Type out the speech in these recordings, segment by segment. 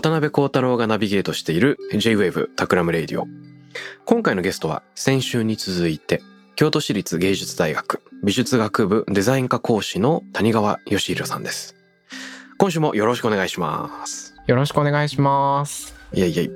渡邉康太郎がナビゲートしている J-Wave Takram Radio。今回のゲストは先週に続いて京都市立芸術大学美術学部デザイン科講師の谷川嘉浩さんです。今週もよろしくお願いします。よろしくお願いします。いやいやい。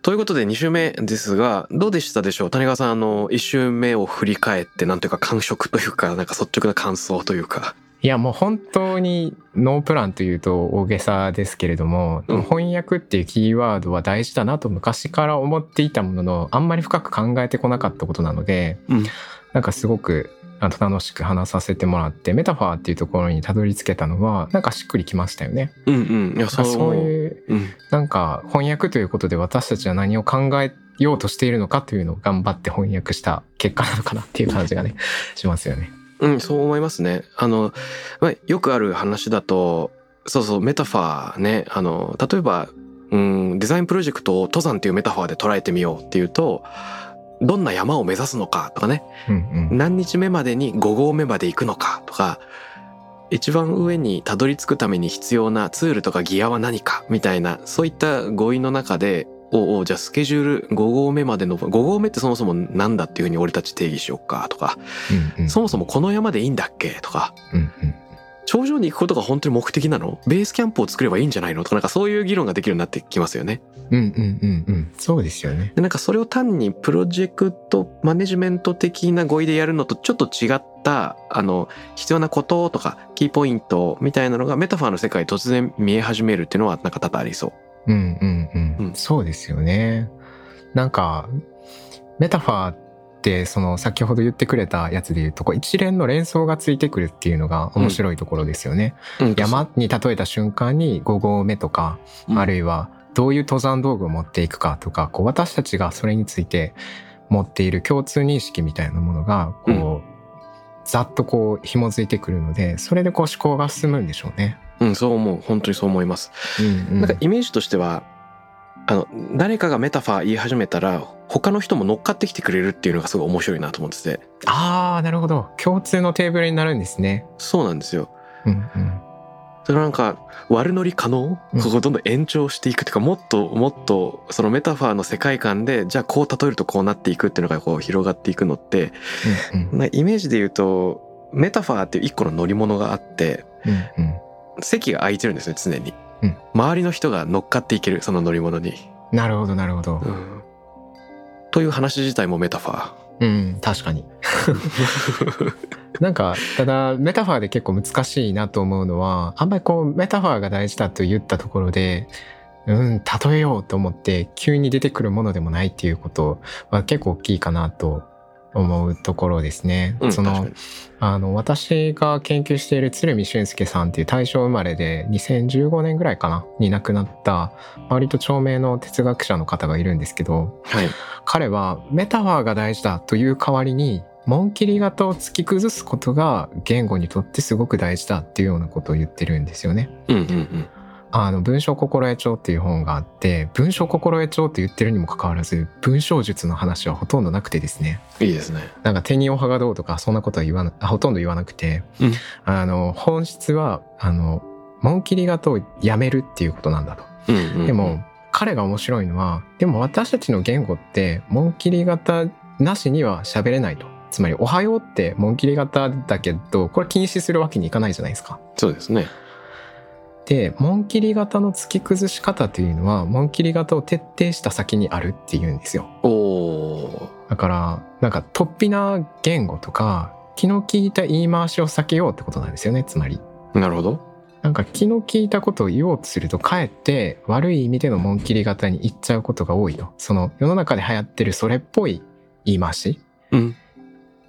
ということで2週目ですが、どうでしたでしょう？谷川さん、あの、1週目を振り返って、なんというか感触というか、なんか率直な感想というか。いやもう本当にノープランというと大げさですけれども、うん翻訳っていうキーワードは大事だなと昔から思っていたもののあんまり深く考えてこなかったことなので、うんなんかすごく楽しく話させてもらってメタファーっていうところにたどり着けたのはなんかしっくりきましたよね。うんうん。いや、そう。いううん。なんか翻訳ということで私たちは何を考えようとしているのかというのを頑張って翻訳した結果なのかなっていう感じがね しますよね。うん、そう思いますね。あの、まあ、よくある話だと、そうそう、メタファーね、あの、例えば、うん、デザインプロジェクトを登山っていうメタファーで捉えてみようっていうと、どんな山を目指すのかとかね、うんうん。何日目までに5合目まで行くのかとか、一番上にたどり着くために必要なツールとかギアは何かみたいな、そういった語彙の中で、おうおうじゃあスケジュール5合目までの、5合目ってそもそもなんだっていうふうに俺たち定義しようかとか、うんうんそもそもこの山でいいんだっけとか、うんうん頂上に行くことが本当に目的なの？ベースキャンプを作ればいいんじゃないの？とか、なんかそういう議論ができるようになってきますよね。うんうんうんうんそうですよね。で、なんかそれを単にプロジェクトマネジメント的な語彙でやるのとちょっと違った、あの、必要なこととか、キーポイントみたいなのがメタファーの世界に突然見え始めるっていうのはなんか多々ありそう。うんうんうん、うんそうですよね。なんかメタファーってその先ほど言ってくれたやつで言うとこう一連の連想がついてくるっていうのが面白いところですよね。うん山に例えた瞬間に5合目とか、うんあるいはどういう登山道具を持っていくかとかこう私たちがそれについて持っている共通認識みたいなものがこう、ざっとこう紐づいてくるのでそれでこう思考が進むんでしょうね。うん、そう思う。本当にそう思います。うんうんなんかイメージとしては、あの、誰かがメタファー言い始めたら、他の人も乗っかってきてくれるっていうのがすごい面白いなと思ってて。ああ、なるほど。共通のテーブルになるんですね。そうなんですよ。うんうん。それなんか悪乗り可能、うんここどんどん延長していくっていうかもっともっとそのメタファーの世界観でじゃあこう例えるとこうなっていくっていうのがこう広がっていくのってうんうんなイメージで言うとメタファーっていう一個の乗り物があってうんうん席が空いてるんですね常に、うん。周りの人が乗っかっていけるその乗り物に、なるほど、なるほど。う。ん、という話自体もメタファうん、確かに。なんか、ただ、メタファーで結構難しいなと思うのは、あんまりこう、メタファーが大事だと言ったところで、うん、例えようと思って、急に出てくるものでもないっていうことは結構大きいかなと思うところですね。ー、うん、そのあの、私が研究している鶴見俊介さんっていう大正生まれで2015年ぐらいかなに亡くなった割と著名の哲学者の方がいるんですけど、はい彼はメタファーが大事だという代わりに紋切り型を突き崩すことが言語にとってすごく大事だっていうようなことを言ってるんですよね。うんうんうんあの文章心得帳っていう本があって文章心得帳って言ってるにもかかわらず文章術の話はほとんどなくてですねいいですねなんか手におはがどうとかそんなことは言わなほとんど言わなくて、うんあの本質はあの紋切り型をやめるっていうことなんだと。うんうんうんでも彼が面白いのはでも私たちの言語って紋切り型なしには喋れないと。つまり「おはよう」って紋切り型だけどこれ禁止するわけにいかないじゃないですか。そうですねで紋切り型の突き崩し方というのは紋切り型を徹底した先にあるっていうんですよ。おおだからなんか突飛な言語とか気の利いた言い回しを避けようってことなんですよねつまり。なるほど。なんか気の利いたことを言おうとするとかえって悪い意味での紋切り型に言っちゃうことが多いと。その世の中で流行ってるそれっぽい言い回しうん。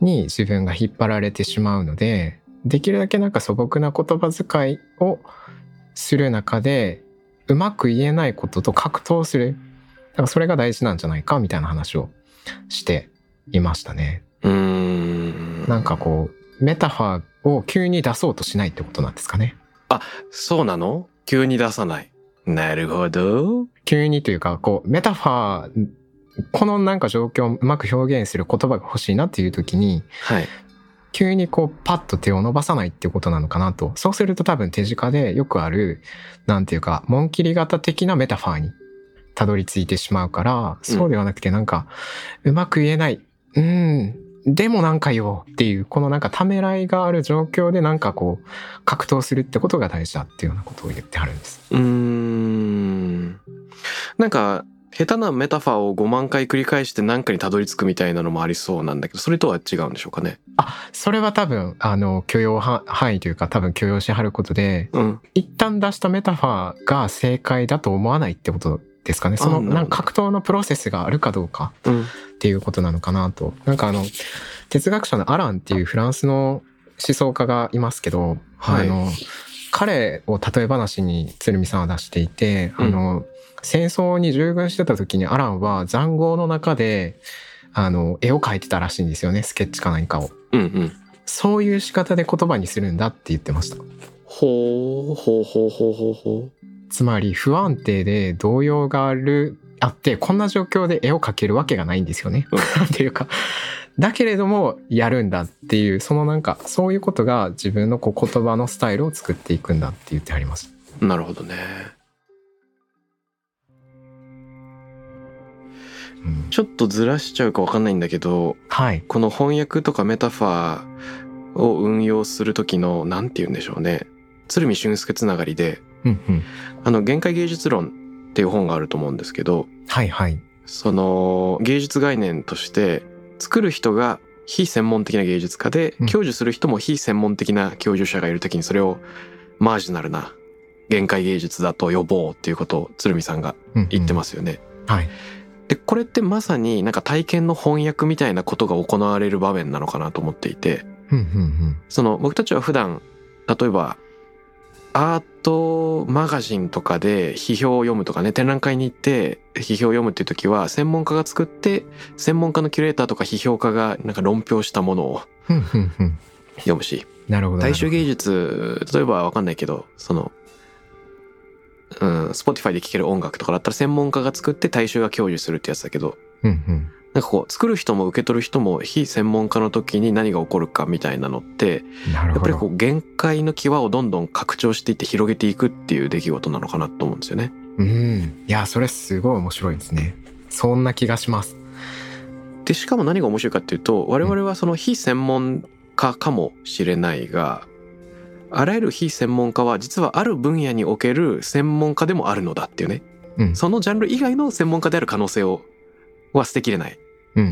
に自分が引っ張られてしまうのでできるだけなんか素朴な言葉遣いをする中でうまく言えないことと格闘するだからそれが大事なんじゃないかみたいな話をしていましたね。うーん。なんかこうメタファーを急に出そうとしないってことなんですかね。そうなの？急に出さない。なるほど。急にというかこうメタファーこのなんか状況をうまく表現する言葉が欲しいなっていう時にはい。急にこうパッと手を伸ばさないってことなのかなと。そうすると多分手近でよくある、なんていうか、紋切り型的なメタファーにたどり着いてしまうから、そうではなくてなんか、うまく言えない。うん。でもなんか言おうっていう、このなんかためらいがある状況でなんかこう、格闘するってことが大事だっていうようなことを言ってはるんです。うーん。なんか、下手なメタファーを5万回繰り返して何かにたどり着くみたいなのもありそうなんだけど、それとは違うんでしょうかね？あ、それは多分、あの、許容は範囲というか多分許容しはることで、うん。一旦出したメタファーが正解だと思わないってことですかね？そのあなんか格闘のプロセスがあるかどうかうん。っていうことなのかなと。なんかあの哲学者のアランっていうフランスの思想家がいますけど、はいあの彼を例え話に鶴見さんは出していて、うんあの戦争に従軍してた時にアランは塹壕の中であの絵を描いてたらしいんですよねスケッチか何かを。うんうん。そういう仕方で言葉にするんだって言ってました。ほう、ほうほうほうほうほつまり不安定で動揺があるあってこんな状況で絵を描けるわけがないんですよね。うん なんていうかだけれどもやるんだっていうそのなんかそういうことが自分のこう言葉のスタイルを作っていくんだって言ってあります。う。なるほどね。ちょっとずらしちゃうかわかんないんだけど、はい。この翻訳とかメタファーを運用する時の、なんて言うんでしょうね。鶴見俊介つながりで、うんうん。あの、限界芸術論っていう本があると思うんですけど、はいはい。その芸術概念として作る人が非専門的な芸術家で、うん享受する人も非専門的な享受者がいる時にそれをマージナルな限界芸術だと呼ぼうっていうことを鶴見さんが言ってますすよね。はい。でこれってまさになんか体験の翻訳みたいなことが行われる場面なのかなと思っていてその僕たちは普段例えばアートマガジンとかで批評を読むとかね展覧会に行って批評を読むっていう時は専門家が作って専門家のキュレーターとか批評家がなんか論評したものを。読むしなるほど。大衆芸術例えばわかんないけどそのうん、Spotify で聴ける音楽とかだったら専門家が作って大衆が享受するってやつだけどうんうん。なんかこう作る人も受け取る人も非専門家の時に何が起こるかみたいなのって。やっぱりこう限界の際をどんどん拡張していって広げていくっていう出来事なのかなと思うんですよね。うん。いや、それすごい面白いですね。そんな気がします。でしかも何が面白いかっていうと我々はその非専門家かもしれないがあらゆる非専門家は実はある分野における専門家でもあるのだっていうねうん。そのジャンル以外の専門家である可能性をは捨てきれない。うんうんう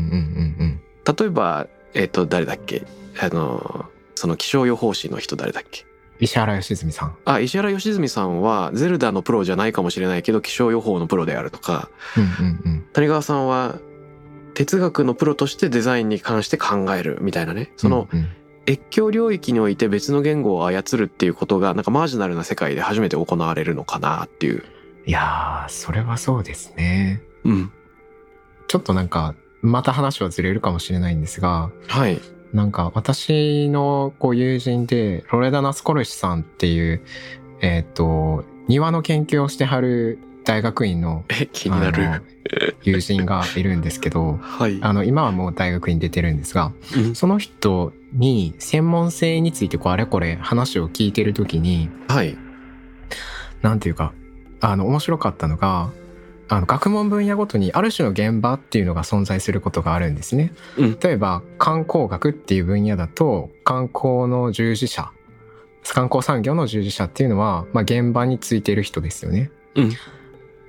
ん例えばえっ、と誰だっけ？あのその気象予報士の人誰だっけ？石原良純さん。あ石原良純さんはゼルダのプロじゃないかもしれないけど気象予報のプロであるとかうんうんうん。谷川さんは哲学のプロとしてデザインに関して考えるみたいなねそのうんうん越境領域において別の言語を操るっていうことがなんかマージナルな世界で初めて行われるのかなっていう。いやー、それはそうですね。うん。ちょっとなんか、また話はずれるかもしれないんですが、はい。なんか私のこう友人で、ロレダ・ナスコルシさんっていう、えっ、と、庭の研究をしてはる大学院のえ、気になる。友人がいるんですけど、はい。あの、今はもう大学に出てるんですが、うんその人に専門性についてこうあれこれ話を聞いてるときに、はい。なんていうか、あの、面白かったのが、あの、学問分野ごとにある種の現場っていうのが存在することがあるんですね。うん例えば、観光学っていう分野だと、観光の従事者、観光産業の従事者っていうのは、まあ、現場についている人ですよね。うん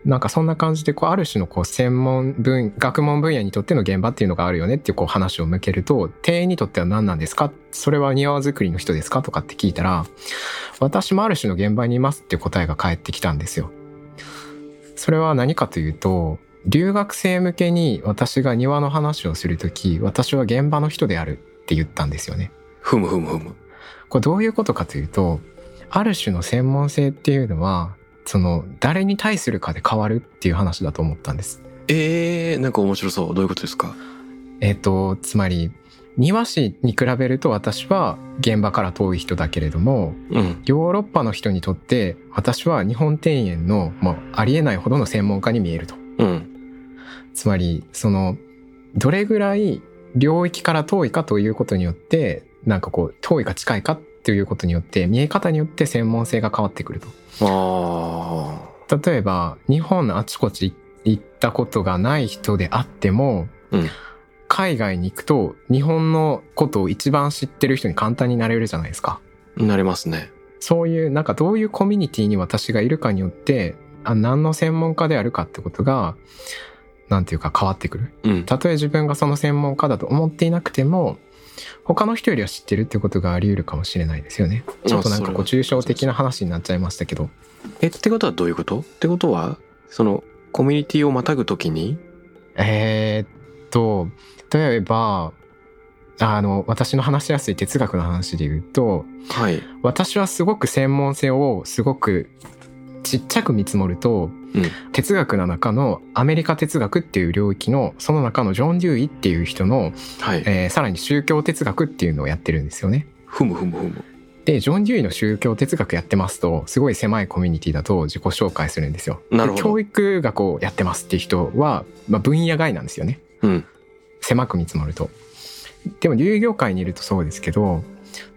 なんかそんな感じでこうある種のこう専門分学問分野にとっての現場っていうのがあるよねっていうこう話を向けると店員にとっては何なんですかそれは庭作りの人ですかとかって聞いたら私もある種の現場にいますっていう答えが返ってきたんですよ。それは何かというと留学生向けに私が庭の話をするとき私は現場の人であるって言ったんですよね。ふむふむふむ。これどういうことかというとある種の専門性っていうのはその誰に対するかで変わるっていう話だと思ったんです。えー、なんか面白そう。どういうことですか？えっ、とつまり庭師に比べると私は現場から遠い人だけれどもうん。ヨーロッパの人にとって私は日本庭園のもうありえないほどの専門家に見えると。うん。つまりそのどれぐらい領域から遠いかということによってなんかこう遠いか近いかっていうことによって見え方によって専門性が変わってくると。あ例えば日本のあちこち行ったことがない人であっても、うん海外に行くと日本のことを一番知ってる人に簡単になれるじゃないですか。ー、なりますね。そういうなんかどういうコミュニティに私がいるかによってあ何の専門家であるかってことがなんていうか変わってくる。うん。たとえ自分がその専門家だと思っていなくても他の人よりは知ってるってことがあり得るかもしれないですよね。ちょっとなんかこう抽象的な話になっちゃいましたけど。え、ってことはどういうこと？ってことは、その、コミュニティをまたぐときに、えーっと例えばあの私の話しやすい哲学の話で言うとはい。私はすごく専門性をすごくちっちゃく見積もると、うん哲学の中のアメリカ哲学っていう領域のその中のジョン・デューイっていう人の、はい。えーさらに宗教哲学っていうのをやってるんですよね。ふむふむふむ。でジョン・デューイの宗教哲学やってますとすごい狭いコミュニティだと自己紹介するんですよ。なるほどで教育学をやってますっていう人は、まあ、分野外なんですよね。うん。狭く見積もると。でも流業界にいるとそうですけど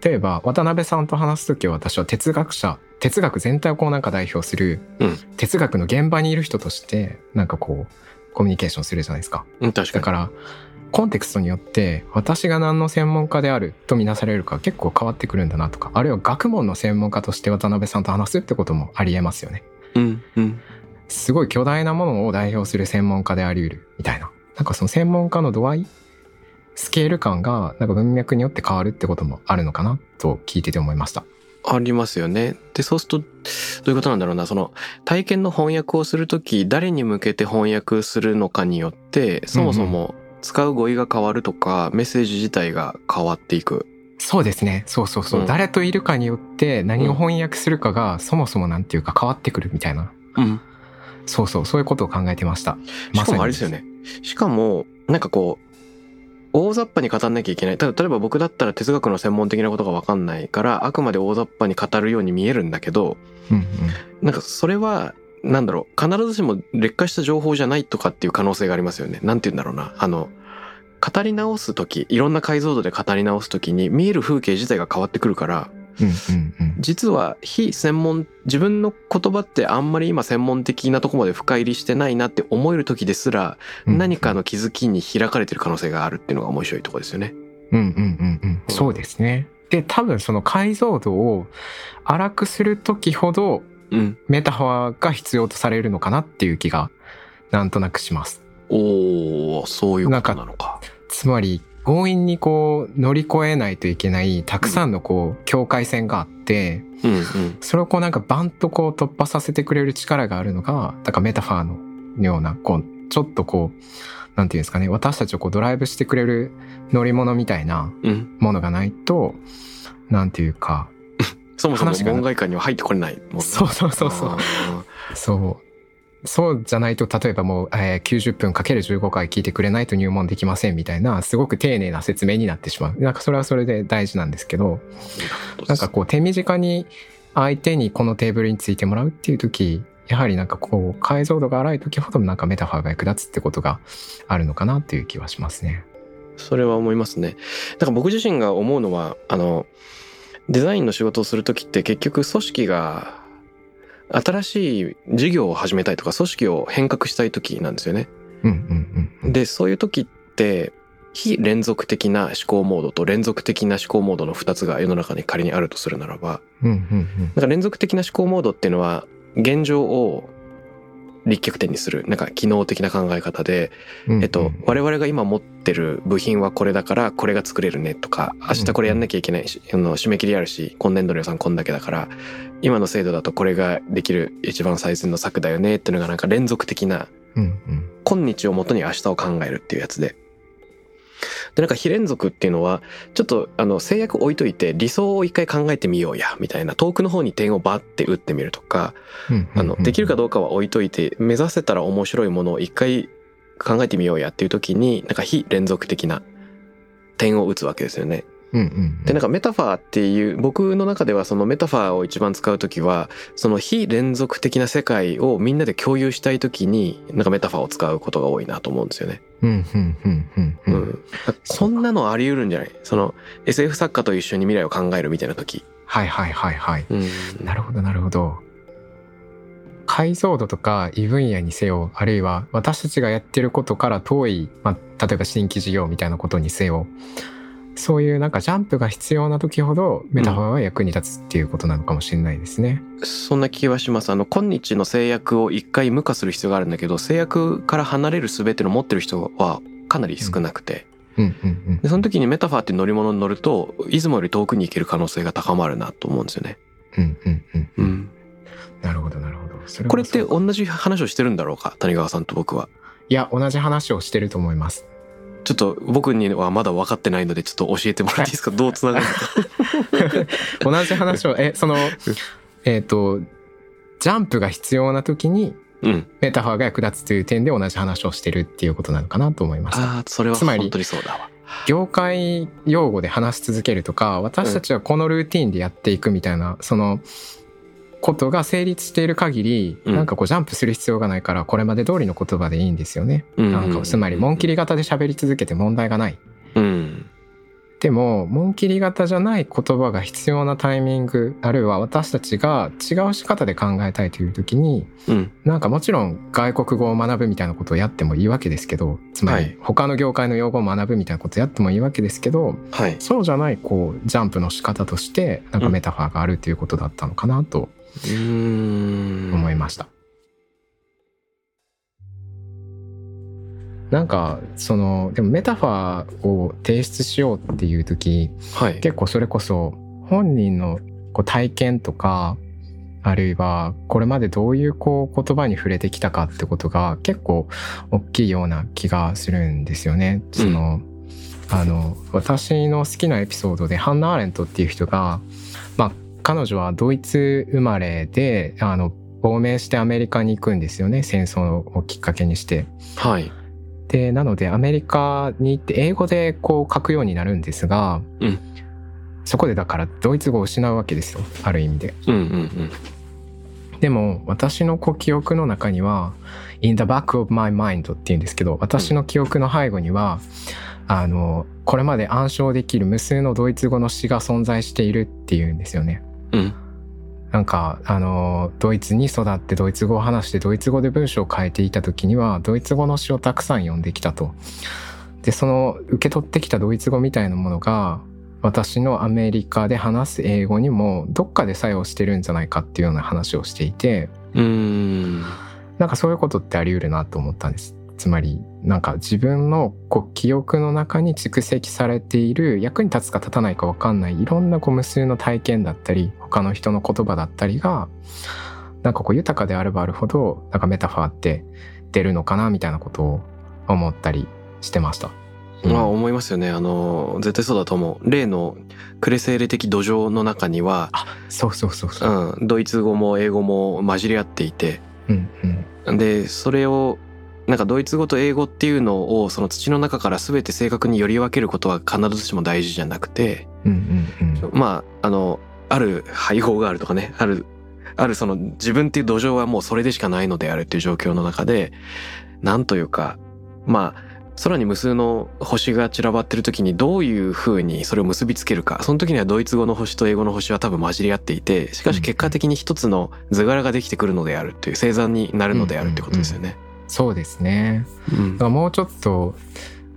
例えば渡辺さんと話す時は私は哲学者哲学全体をこうなんか代表するうん哲学の現場にいる人としてなんかこうコミュニケーションするじゃないですか。うん、確かに。だからコンテクストによって私が何の専門家であるとみなされるか結構変わってくるんだなとかあるいは学問の専門家として渡辺さんと話すってこともありえますよね。うん、うん。すごい巨大なものを代表する専門家であり得るみたいな。なんかその専門家の度合いスケール感がなんか文脈によって変わるってこともあるのかなと聞いてて思いました。ありますよね。で、そうすると、どういうことなんだろうな。その、体験の翻訳をするとき、誰に向けて翻訳するのかによって、そもそも使う語彙が変わるとか、メッセージ自体が変わっていく。そうですね。そうそうそう。うん誰といるかによって何を翻訳するかがそもそもなんていうか変わってくるみたいな。うん。そうそう。そういうことを考えてました。しかもあれですよね。しかも、なんかこう、大雑把に語んなきゃいけない。ただ、例えば僕だったら哲学の専門的なことがわかんないから、あくまで大雑把に語るように見えるんだけど、うんうん。なんかそれは、なんだろう、必ずしも劣化した情報じゃないとかっていう可能性がありますよね。なんて言うんだろうな。あの、語り直すとき、いろんな解像度で語り直すときに見える風景自体が変わってくるから。実は非専門、自分の言葉ってあんまり今専門的なとこまで深入りしてないなって思える時ですら、うん何かの気づきに開かれてる可能性があるっていうのが面白いところですよね。うんうんうんうん。そうですね。で、多分その解像度を荒くするときほどうん。メタファーが必要とされるのかなっていう気がなんとなくします。おー、そういうことなのか。つまり強引にこう乗り越えないといけないたくさんのこう境界線があって、うんうん。それをこうなんかバンとこう突破させてくれる力があるのが、だからメタファーのような、こう、ちょっとこう、なんていうんですかね、私たちをこうドライブしてくれる乗り物みたいなうん。ものがないと、なんていうか、そもそも門外観には入ってこれないもんね。そうそうそうそうあそう。そうじゃないと、例えばもう、えー90分かける15回聞いてくれないと入門できませんみたいな、すごく丁寧な説明になってしまう。なんかそれはそれで大事なんですけど、ーなんかこう手短に相手にこのテーブルについてもらうっていう時、やはりなんかこう解像度が荒い時ほどなんかメタファーが役立つってことがあるのかなっていう気はしますね。それは思いますね。だから僕自身が思うのは、あの、デザインの仕事をするときって結局組織が新しい事業を始めたいとか組織を変革したいときなんですよね。うんうんうん。で、そういうときって非連続的な思考モードと連続的な思考モードの2つが世の中に仮にあるとするならば、うんうんうん。なんか連続的な思考モードっていうのは現状を立脚点にするなんか機能的な考え方で、うんえっと、我々が今持ってる部品はこれだからこれが作れるねとか明日これやんなきゃいけないし、あの締め切りあるし今年度の予算こんだけだから今の制度だとこれができる一番最善の策だよねっていうのがなんか連続的なうんうん。今日をもとに明日を考えるっていうやつで。で、なんか非連続っていうのは、ちょっとあの制約置いといて理想を一回考えてみようや、みたいな遠くの方に点をバッて打ってみるとか、うんあの、できるかどうかは置いといて、目指せたら面白いものを一回考えてみようやっていう時に、なんか非連続的な点を打つわけですよね。うんうんで、なんかメタファーっていう、僕の中ではそのメタファーを一番使うときは、その非連続的な世界をみんなで共有したいときに、なんかメタファーを使うことが多いなと思うんですよね。うんうんうんうんううんん。そんなのあり得るんじゃない？その SF 作家と一緒に未来を考えるみたいなとき。はいはいはいはいうん。なるほどなるほど解像度とか異分野にせよあるいは私たちがやってることから遠い、まあ、例えば新規事業みたいなことにせよそういうなんかジャンプが必要な時ほどメタファーは役に立つっていうことなのかもしれないですね。そんな気はします。あの、今日の制約を一回無化する必要があるんだけど、制約から離れる術ってのを持ってる人はかなり少なくて。うんうんうんで、その時にメタファーって乗り物に乗ると、出雲より遠くに行ける可能性が高まるなと思うんですよね。うんうんうんうん。なるほどなるほど。それはこれって同じ話をしてるんだろうか？谷川さんと僕は。いや同じ話をしてると思います。ちょっと僕にはまだ分かってないので、ちょっと教えてもらっていいですか？どうつながるのか？同じ話をえそのえっ、とジャンプが必要な時にうん。メタファーが役立つという点で同じ話をしてるっていうことなのかなと思いました。ああ、それはつまり本当にそうだわ。業界用語で話し続けるとか私たちはこのルーティンでやっていくみたいな、そのことが成立している限り、うんなんかこうジャンプする必要がないからこれまで通りの言葉でいいんですよね。うんなんかつまり紋切り型で喋り続けて問題がない。うん。でも紋切り型じゃない言葉が必要なタイミングあるいは私たちが違う仕方で考えたいという時にうん。なんかもちろん外国語を学ぶみたいなことをやってもいいわけですけどつまはいり他の業界の用語を学ぶみたいなことをやってもいいわけですけどはい。そうじゃないこうジャンプの仕方としてなんかメタファーがあるということだったのかなと。思いました。なんかそのでもメタファーを提出しようっていう時はい。結構それこそ本人のこう体験とかあるいはこれまでどういうこう言葉に触れてきたかってことが結構大きいような気がするんですよね。その、あの私の好きなエピソードでハンナ・アーレントっていう人が、まあ、彼女はドイツ生まれであの亡命してアメリカに行くんですよね戦争をきっかけにして。はい。でなのでアメリカに行って英語でこう書くようになるんですが、うんそこでだからドイツ語を失うわけですよある意味で。うんうんうん。でも私のこう記憶の中には「in the back of my mind」っていうんですけど私の記憶の背後には、あのこれまで暗唱できる無数のドイツ語の詩が存在しているっていうんですよね。うん。なんかあのドイツに育ってドイツ語を話してドイツ語で文章を書いていた時にはドイツ語の詩をたくさん読んできたと。でその受け取ってきたドイツ語みたいなものが私のアメリカで話す英語にもどっかで作用してるんじゃないかっていうような話をしていてうーん。なんかそういうことってあり得るなと思ったんです。つまりなんか自分のこう記憶の中に蓄積されている役に立つか立たないか分かんないいろんなこう無数の体験だったり他の人の言葉だったりがなんかこう豊かであればあるほどなんかメタファーって出るのかなみたいなことを思ったりしてました。うんまあ思いますよね。あの、絶対そうだと思う。例のクレセーレ的土壌の中には、そうそうそうそう。うん、ドイツ語も英語も混じり合っていて、うんうんで、それを、なんかドイツ語と英語っていうのをその土の中から全て正確により分けることは必ずしも大事じゃなくて、うんうんうんまあ、あの、ある配合があるとかね、ある、あるその自分っていう土壌はもうそれでしかないのであるっていう状況の中で、なんというか、まあ、空に無数の星が散らばってる時にどういう風にそれを結びつけるか。その時にはドイツ語の星と英語の星は多分混じり合っていて、しかし結果的に一つの図柄ができてくるのであるっていう、星座になるのであるってことですよね。そうですね。うんだからもうちょっと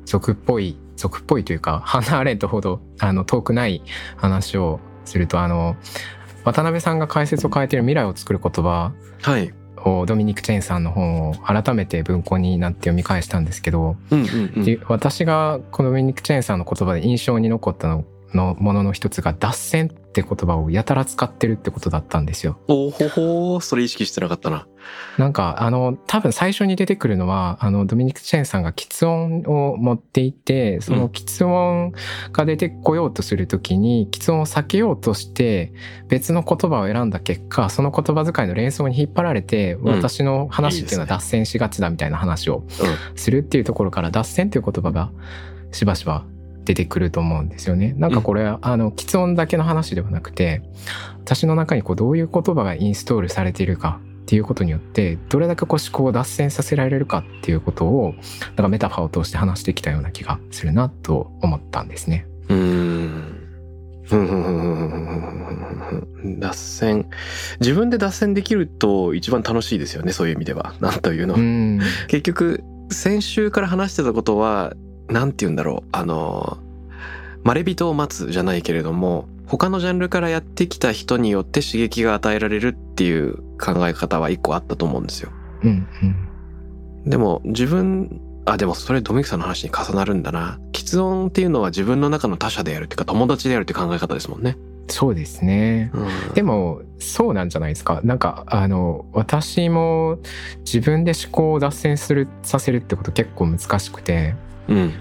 俗っぽい俗っぽいというかハンナ・アーレントほどあの遠くない話をするとあの渡辺さんが解説を変えている未来を作る言葉はい。をドミニク・チェーンさんの本を改めて文庫になって読み返したんですけど、うんうんうんで私がこのドミニク・チェーンさんの言葉で印象に残ったののものの一つが脱線って言葉をやたら使ってるってことだったんですよ。おほほーそれ意識してなかったな。なんかあの多分最初に出てくるのはあのドミニク・チェーンさんが喫音を持っていてその喫音が出てこようとするときに喫音を避けようとして別の言葉を選んだ結果その言葉遣いの連想に引っ張られてん私の話っていうのは脱線しがちだみたいな話をするっていうところから脱線っていう言葉がしばしば出てくると思うんですよね。なんかこれ、うん、あの、き音だけの話ではなくて、私の中にこう、どういう言葉がインストールされているかっていうことによって、どれだけこう思考を脱線させられるかっていうことを、なんかメタファーを通して話してきたような気がするなと思ったんですね。うん。脱線。自分で脱線できると一番楽しいですよね、そういう意味では。なんというの。う結局、先週から話してたことはなんて言うんだろう。あの、まれびとを待つじゃないけれども、他のジャンルからやってきた人によって刺激が与えられるっていう考え方は一個あったと思うんですよ。うん。うん。でも自分、あ、でもそれドミニクさんの話に重なるんだな。喫音っていうのは自分の中の他者であるっていうか友達であるって考え方ですもんね。そうですね。うん、でも、そうなんじゃないですか。なんか、あの、私も自分で思考を脱線する、させるってこと結構難しくて、うん。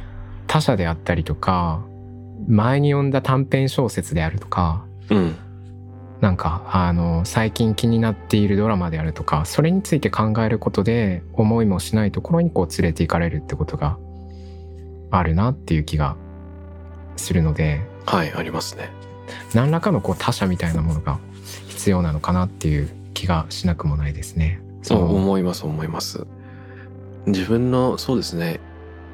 他者であったりとか、前に読んだ短編小説であるとか、うん。なんか、あの、最近気になっているドラマであるとか、それについて考えることで、思いもしないところにこう連れて行かれるってことがあるなっていう気がするので、はい、ありますね。何らかのこう他者みたいなものが必要なのかなっていう気がしなくもないですね。そう思います、思います。自分の、そうですね。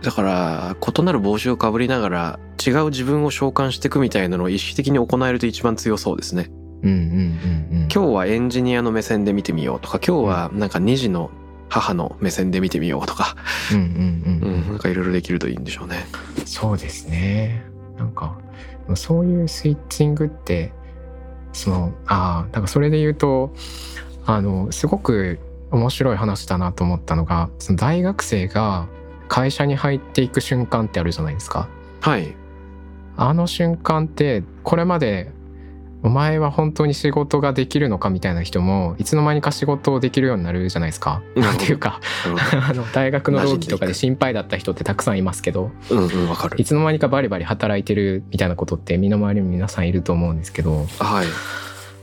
だから、異なる帽子をかぶりながら、違う自分を召喚していくみたいなのを意識的に行えると一番強そうですね。うんうんうんうん。今日はエンジニアの目線で見てみようとか、今日はなんか2児の母の目線で見てみようとか、うんうんうんうんうん、なんかいろいろできるといいんでしょうね。そうですね。なんか、そういうスイッチングって、その、ああ、なんかそれで言うと、あの、すごく面白い話だなと思ったのが、その大学生が会社に入っていく瞬間ってあるじゃないですか。はい。あの瞬間って、これまで、お前は本当に仕事ができるのかみたいな人も、いつの間にか仕事をできるようになるじゃないですか。なんていうか、あの、大学の同期とかで心配だった人ってたくさんいますけど、ど。うんうん、わかるい。つの間にかバリバリ働いてるみたいなことって身の回りに皆さんいると思うんですけどはい。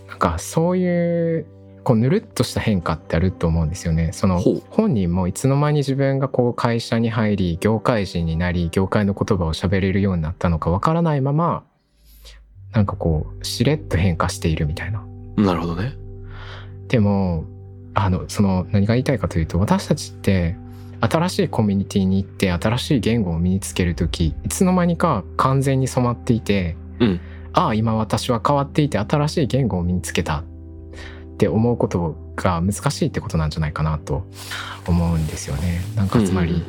なんかそういうこうぬるっとした変化ってあると思うんですよね。その本人もいつの間に自分がこう会社に入り業界人になり業界の言葉を喋れるようになったのかわからないままなんかこうしれっと変化しているみたいな。なるほどね。でもあのその何が言いたいかというと私たちって新しいコミュニティに行って新しい言語を身につける時いつの間にか完全に染まっていて、うんああ今私は変わっていて新しい言語を身につけたって思うことが難しいってことなんじゃないかなと思うんですよね。なんかつまり、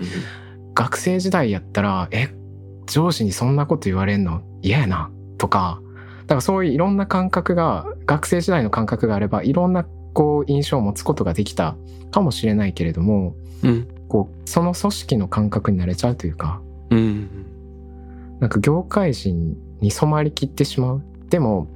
学生時代やったらえ上司にそんなこと言われんの？嫌やなとかだからそういういろんな感覚が学生時代の感覚があればいろんなこう印象を持つことができたかもしれないけれどもうん。こうその組織の感覚になれちゃうというかうん。なんか業界人に染まりきってしまうでも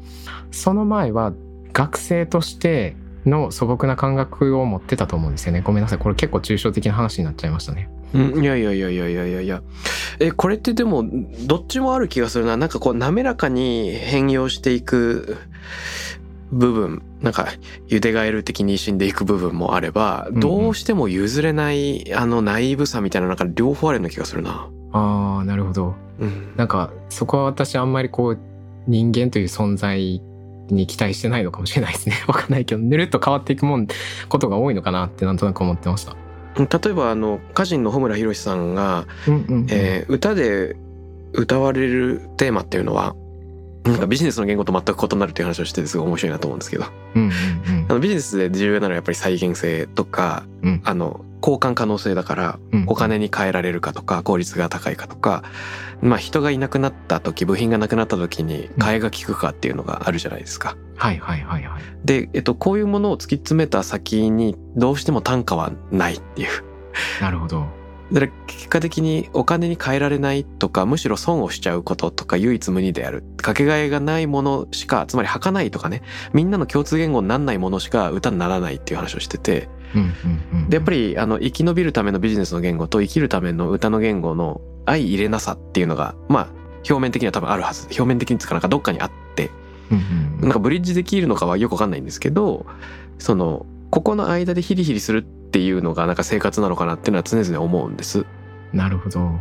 その前は学生としての素朴な感覚を持ってたと思うんですよねごめんなさいこれ結構抽象的な話になっちゃいましたねうん、いやいやいやいやいやいやいや。え、これってでも、どっちもある気がするな。なんかこう、滑らかに変容していく部分、なんか、ゆでガエル的に死んでいく部分もあれば、んうんどうしても譲れない、あの、ナイーブさみたいな、なんか両方あるような気がするな。あーなるほどうん。なんかそこは私あんまりこう人間という存在に期待してないのかもしれないですね。わかんないけど、ぬるっと変わっていくもん、ことが多いのかなってなんとなく思ってました。例えば、あの、歌人の穂村博さんが、歌で歌われるテーマっていうのは、なんかビジネスの言語と全く異なるっていう話をしててすごい面白いなと思うんですけど、あのビジネスで重要なのはやっぱり再現性とか、うん。あの、交換可能性だからうん。お金に換えられるかとか効率が高いかとか、まあ、人がいなくなった時部品がなくなった時に替えが利くかっていうのがあるじゃないですか。はいはいはいはい。で、えっと、こういうものを突き詰めた先にどうしても単価はないっていう。なるほど。だから結果的にお金に換えられないとかむしろ損をしちゃうこととか唯一無二であるかけがえがないものしかつまり儚いとかねみんなの共通言語にならないものしか歌にならないっていう話をしててうんうんうん。でやっぱり、りあの生き延びるためのビジネスの言語と生きるための歌の言語の相入れなさっていうのがまあ表面的には多分あるはず表面的につかなんかどっかにあってうなんかブリッジできるのかはよくわかんないんですけどそのここの間でヒリヒリするっていうのがなんか生活なのかなっていうのは常々思うんです。なるほど。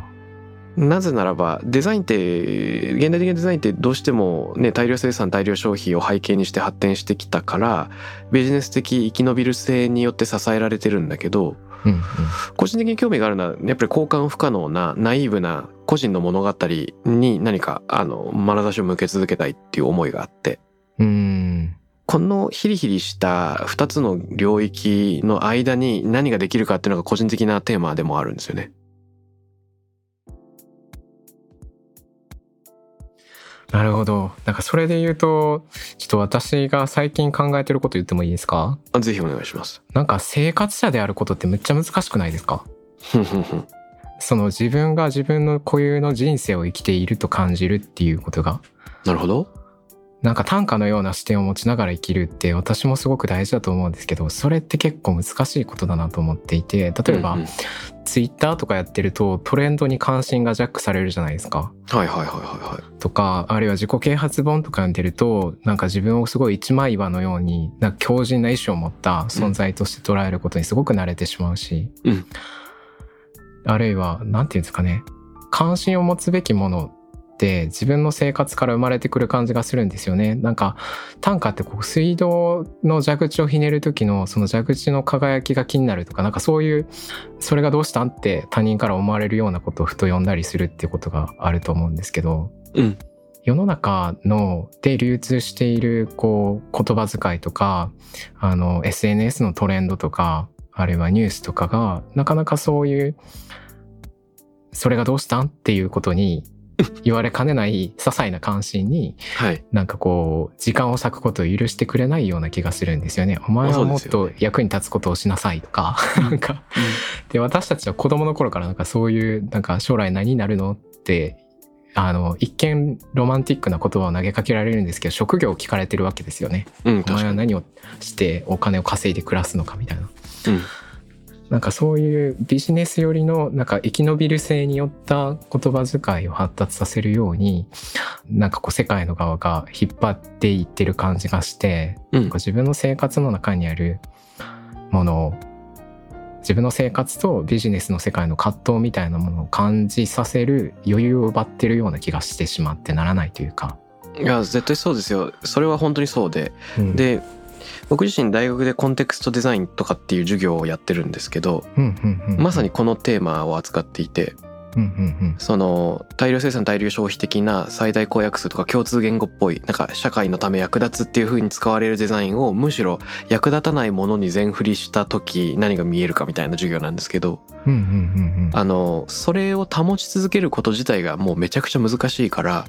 なぜならばデザインって現代的なデザインってどうしてもね大量生産大量消費を背景にして発展してきたからビジネス的生き延びる性によって支えられてるんだけどうんうん。個人的に興味があるのはやっぱり交換不可能なナイーブな個人の物語に何かあの眼差しを向け続けたいっていう思いがあってうん。このヒリヒリした2つの領域の間に何ができるかっていうのが個人的なテーマでもあるんですよね。なるほど。なんかそれで言うと、ちょっと私が最近考えてること言ってもいいですか？あぜひお願いします。なんか生活者であることってめっちゃ難しくないですか？その自分が自分の固有の人生を生きていると感じるっていうことが、なるほど。なんか短歌のような視点を持ちながら生きるって私もすごく大事だと思うんですけど、それって結構難しいことだなと思っていて、例えば、うんうんツイッターとかやってるとトレンドに関心がジャックされるじゃないですか。はいはいはいはいはい。とか、あるいは自己啓発本とか読んでると、なんか自分をすごい一枚岩のように、なんか強靭な意志を持った存在として捉えることにすごく慣れてしまうし、うんあるいは、なんていうんですかね、関心を持つべきものって自分の生活から生まれてくる感じがするんですよね。なんか短歌ってこう水道の蛇口をひねる時のその蛇口の輝きが気になるとか、なんかそういう、それがどうしたんって他人から思われるようなことをふと読んだりするっていうことがあると思うんですけど、うん世の中ので流通しているこう言葉遣いとかあの SNS のトレンドとかあるいはニュースとかがなかなかそういうそれがどうしたんっていうことに 言われかねない些細な関心にはい。なんかこう時間を割くことを許してくれないような気がするんですよね。お前はもっと役に立つことをしなさいとか、なんかで私たちは子供の頃からなんかそういうなんか将来何になるのってあの一見ロマンティックな言葉を投げかけられるんですけど職業を聞かれてるわけですよね。うん、お。前は何をしてお金を稼いで暮らすのかみたいな。うんなんかそういうビジネス寄りのなんか生き延びる性によった言葉遣いを発達させるようになんかこう世界の側が引っ張っていってる感じがしてうん自分の生活の中にあるものを自分の生活とビジネスの世界の葛藤みたいなものを感じさせる余裕を奪ってるような気がしてしまってならないというか。いや、絶対そうですよ。それは本当にそうで。うん、で、僕自身大学でコンテクストデザインとかっていう授業をやってるんですけど、まさにこのテーマを扱っていて、その大量生産大量消費的な最大公約数とか共通言語っぽいなんか社会のため役立つっていう風に使われるデザインをむしろ役立たないものに全振りした時何が見えるかみたいな授業なんですけどあのそれを保ち続けること自体がもうめちゃくちゃ難しいから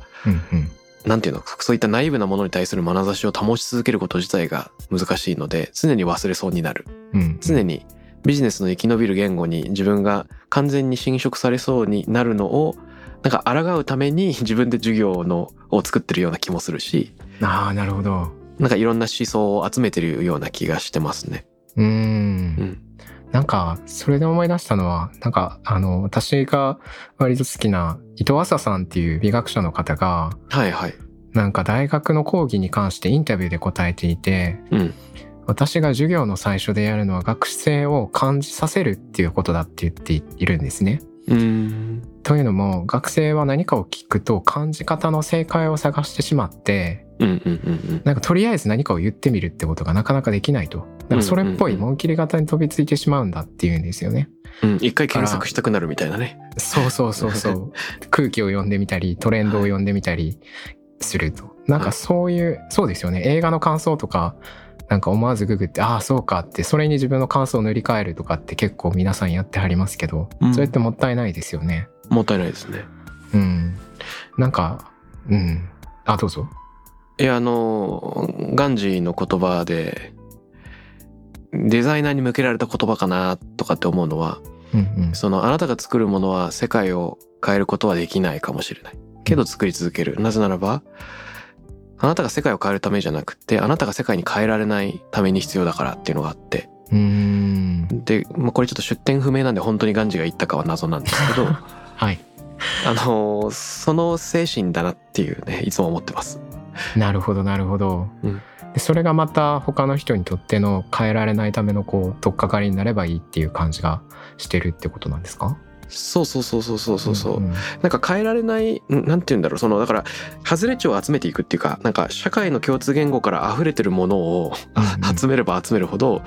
なんていうの？そういったナイーブなものに対する眼差しを保ち続けること自体が難しいので常に忘れそうになる。うん。常にビジネスの生き延びる言語に自分が完全に侵食されそうになるのをなんか抗うために 自分で授業のを作ってるような気もするし。ああなるほど。なんかいろんな思想を集めてるような気がしてますね。うん、なんかそれで思い出したのはなんかあの私が割と好きな伊藤浅さんっていう美学者の方がはいはい。なんか大学の講義に関してインタビューで答えていてうん私が授業の最初でやるのは学生を感じさせるっていうことだって言っているんですね。うーんというのも学生は何かを聞くと感じ方の正解を探してしまってうんうんうんなんかとりあえず何かを言ってみるってことがなかなかできないと。かそれっぽい紋切り型に飛びついてしまうんだっていうんですよね。うん。一回検索したくなるみたいなね。そうそうそうそう。空気を読んでみたり、トレンドを読んでみたりすると。なんかそういう、そうですよね。映画の感想とか、なんか思わずググって、ああ、そうかって、それに自分の感想を塗り替えるとかって結構皆さんやってはりますけど、うんそれってもったいないですよね。もったいないですね。うん。なんか、うん。あ、どうぞ。いや、あの、ガンジーの言葉で、デザイナーに向けられた言葉かなとかって思うのは、うんうん。そのあなたが作るものは世界を変えることはできないかもしれない。けど作り続ける。なぜならば、あなたが世界を変えるためじゃなくて、あなたが世界に変えられないために必要だからっていうのがあって。うーん。で、まあ、これちょっと出典不明なんで本当にガンジーが言ったかは謎なんですけど、はい。あの、その精神だなっていうね、いつも思ってます。なるほど、なるほど。うんでそれがまた他の人にとっての変えられないためのこう、取っかかりになればいいっていう感じがしてるってことなんですか？そうそうそうそうそうそうそう。んんなんか変えられない、んなんて言うんだろう、その、だから、外れ値を集めていくっていうか、なんか社会の共通言語から溢れてるものをうんうん 集めれば集めるほど、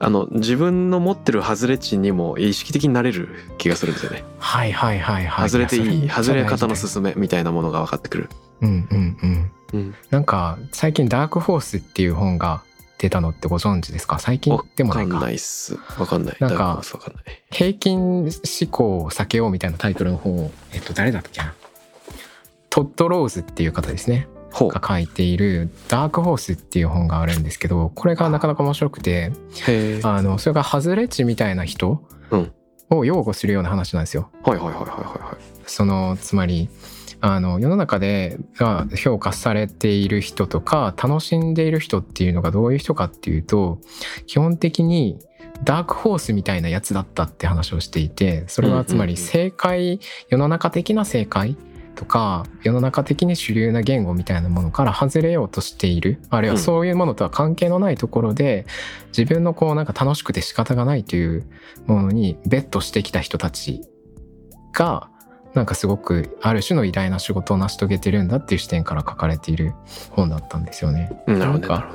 あの、自分の持ってる外れ値にも意識的になれる気がするんですよね。はいはいはいはい。外れていい、外れ方のめっちゃ大事進めみたいなものが分かってくる。うんうんうん。うん。なんか最近ダークホースっていう本が出たのってご存知ですか？最近わかんでもないかないっす。わかんない。なんか。平均思考を避けようみたいなタイトルの本をえっと誰だっけな？トッド・ローズっていう方ですね。が書いている「ダークホース」っていう本があるんですけどこれがなかなか面白くてあのそれが外れ値みたいな人うんを擁護するような話なんですよ。いはいはいはいはいはい。そのつまりあの世の中でが評価されている人とか楽しんでいる人っていうのがどういう人かっていうと基本的にダークホースみたいなやつだったって話をしていてそれはつまり正解世の中的な正解とか世の中的に主流な言語みたいなものから外れようとしている。あるいはそういうものとは関係のないところで自分のこうなんか楽しくて仕方がないというものにベットしてきた人たちがなんかすごくある種の偉大な仕事を成し遂げてるんだっていう視点から書かれている本だったんですよね。うんなんか。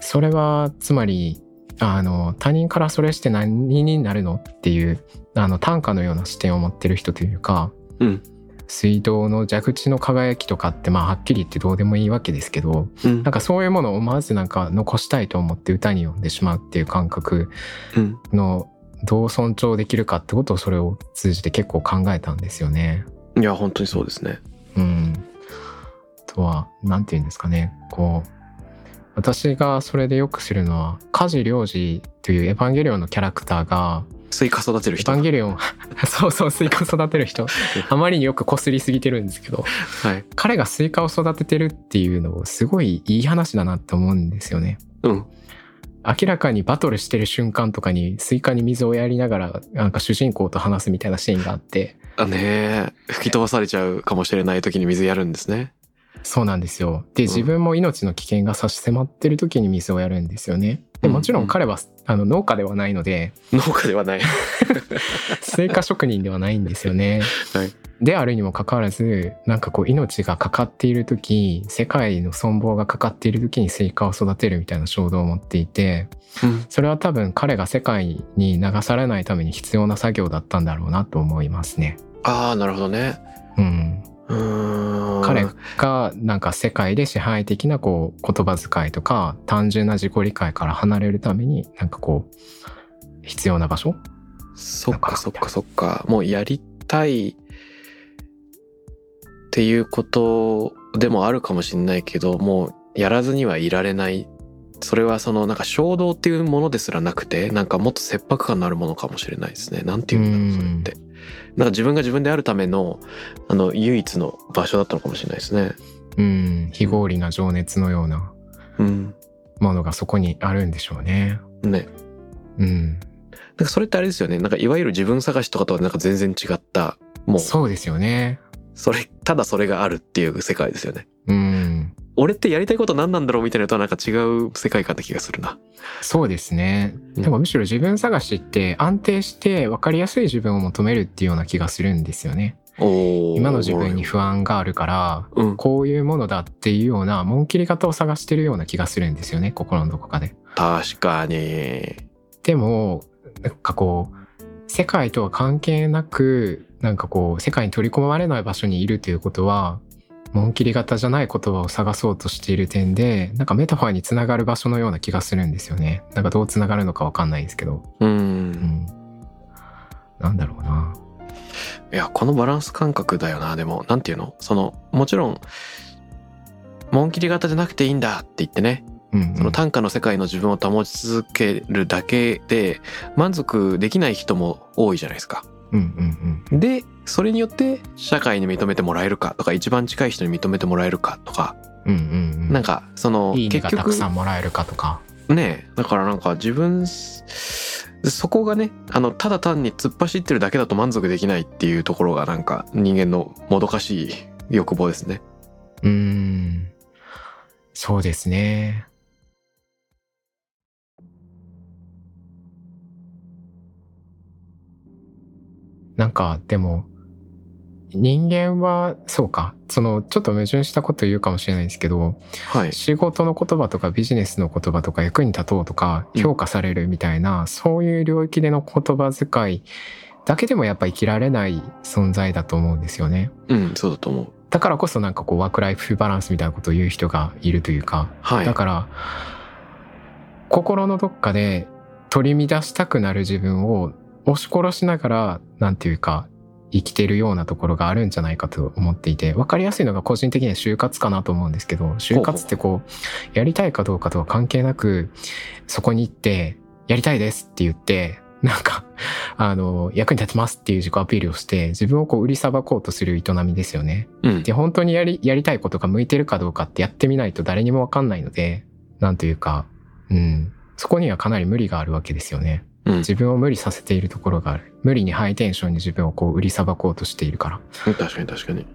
それはつまりあの他人からそれして何になるのっていうあの短歌のような視点を持ってる人というかうん。水道の蛇口の輝きとかってまあはっきり言ってどうでもいいわけですけどうんなん。かそういうものをまずなんか残したいと思って歌に読んでしまうっていう感覚うん。のどう尊重できるかってことをそれを通じて結構考えたんですよね。いや、本当にそうですね。うん。あとは、なんて言うんですかね。こう、私がそれでよくするのは、加持リョウジというエヴァンゲリオンのキャラクターが、スイカ育てるエヴ人。エヴァンゲリオン、そうそう、スイカを育てる人、あまりによく擦りすぎてるんですけど、はい。彼がスイカを育ててるっていうのをすごいいい話だなって思うんですよね。うん。明らかにバトルしてる瞬間とかにスイカに水をやりながらなんか主人公と話すみたいなシーンがあってあねえ、吹き飛ばされちゃうかもしれない時に水やるんですね。そうなんですよ。で、うん自分も命の危険が差し迫ってる時に水をやるんですよね。でもちろん彼は、あの農家ではないので、農家ではない。スイカ職人ではないんですよね。はいであるにもかかわらず、なんかこう命がかかっている時、世界の存亡がかかっている時にスイカを育てるみたいな衝動を持っていて、うん。それは多分彼が世界に流されないために必要な作業だったんだろうなと思いますね。ああ、なるほどね。うん。うーん。彼がなんか世界で支配的なこう言葉遣いとか単純な自己理解から離れるためになんかこう必要な場所？そっかそっかそっか。もうやりたいっていうことでもあるかもしれないけど、もうやらずにはいられない。それはそのなんか衝動っていうものですらなくて、なんかもっと切迫感のあるものかもしれないですね。なんていうんだろう、それって。なんか自分が自分であるための、あの、唯一の場所だったのかもしれないですね。うん非合理な情熱のようなうん。ものがそこにあるんでしょうね。ね。うん、なんかそれってあれですよね。なんかいわゆる自分探しとかとはなんか全然違った、もう、そうですよね。それ、ただそれがあるっていう世界ですよね。うん、俺ってやりたいこと何なんだろうみたいなのとはなんか違う世界観な気がするな。そうですね。うんでもむしろ自分探しって安定して分かりやすい自分を求めるっていうような気がするんですよね。今の自分に不安があるからうん。こういうものだっていうような紋切り方を探してるような気がするんですよね心のどこかで。確かに。でもなんかこう世界とは関係なくなんかこう世界に取り込まれない場所にいるということは紋切り型じゃない言葉を探そうとしている点でなんかメタファーにつながる場所のような気がするんですよね。なんかどうつながるのかわかんないんですけど。う。うん。んなんだろうな。いや、このバランス感覚だよな。でも、なんていうの？その、もちろん、紋切り型じゃなくていいんだって言ってね、うんうん。その短歌の世界の自分を保ち続けるだけで満足できない人も多いじゃないですか。うんうんで、それによって社会に認めてもらえるかとか、一番近い人に認めてもらえるかとか、うんうんうん。うんなんか、その、いいねがたく結局、さんもらえるかとか。ねだからなんか自分、そこがね、あの、ただ単に突っ走ってるだけだと満足できないっていうところがなんか人間のもどかしい欲望ですね。うーん。そうですねなんかでも人間はそうかそのちょっと矛盾したこと言うかもしれないんですけどはい。仕事の言葉とかビジネスの言葉とか役に立とうとかうん評価されるみたいな、そういう領域での言葉遣いだけでもやっぱ生きられない存在だと思うんですよね。うん、そうだと思う。だからこそなんかこうワークライフバランスみたいなことを言う人がいるというか、はい。だから心のどっかで取り乱したくなる自分を押し殺しながらなんていうか生きてるようなところがあるんじゃないかと思っていて分かりやすいのが個人的には就活かなと思うんですけど就活ってこうやりたいかどうかとは関係なくそこに行ってやりたいですって言ってなんかあの役に立てますっていう自己アピールをして自分をこう売りさばこうとする営みですよね。うん。で本当にやりやりたいことが向いてるかどうかってやってみないと誰にもわかんないのでなんというかうんそこにはかなり無理があるわけですよねうん。自分を無理させているところがある無理にハイテンションに自分をこう売りさばこうとしているから確かに確かに。